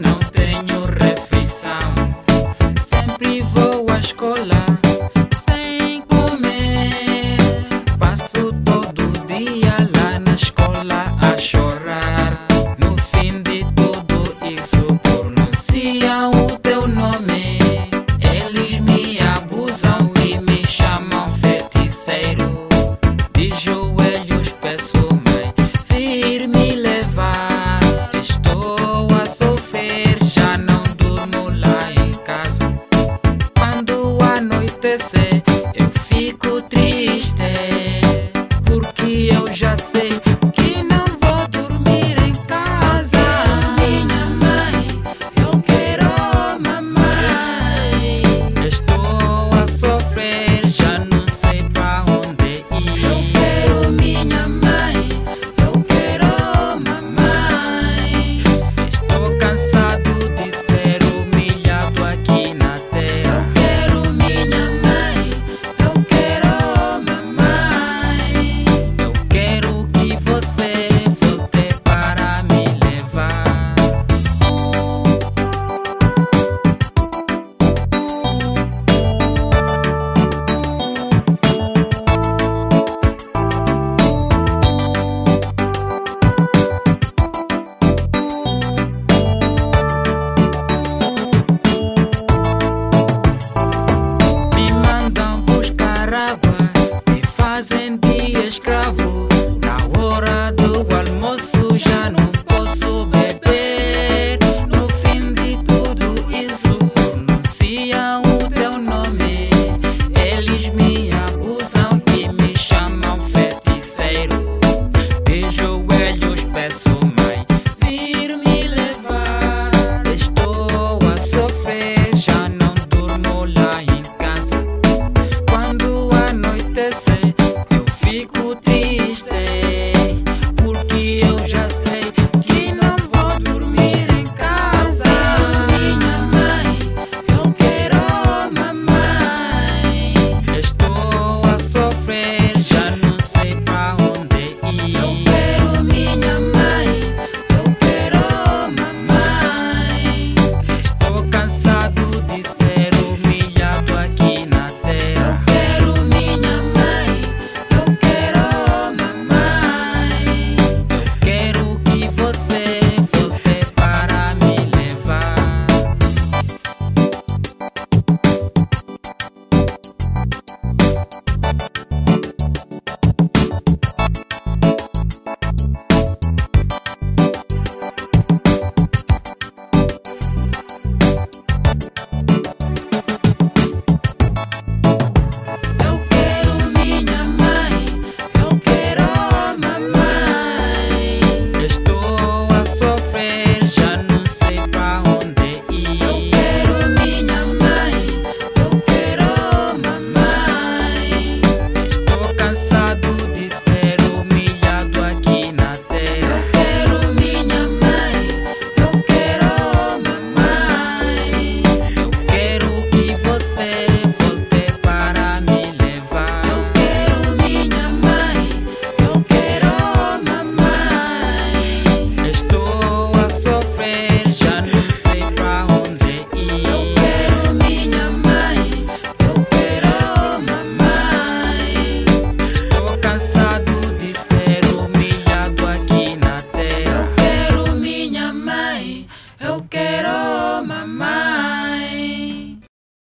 não tenho refeição. Sempre vou à escola sem comer. Passo todo dia lá na escola a chorar. No fim de tudo isso, pronunciam o teu nome. Eles me abusam e me chamam feiticeiro. De joelhos peço, mãe, firme. rico.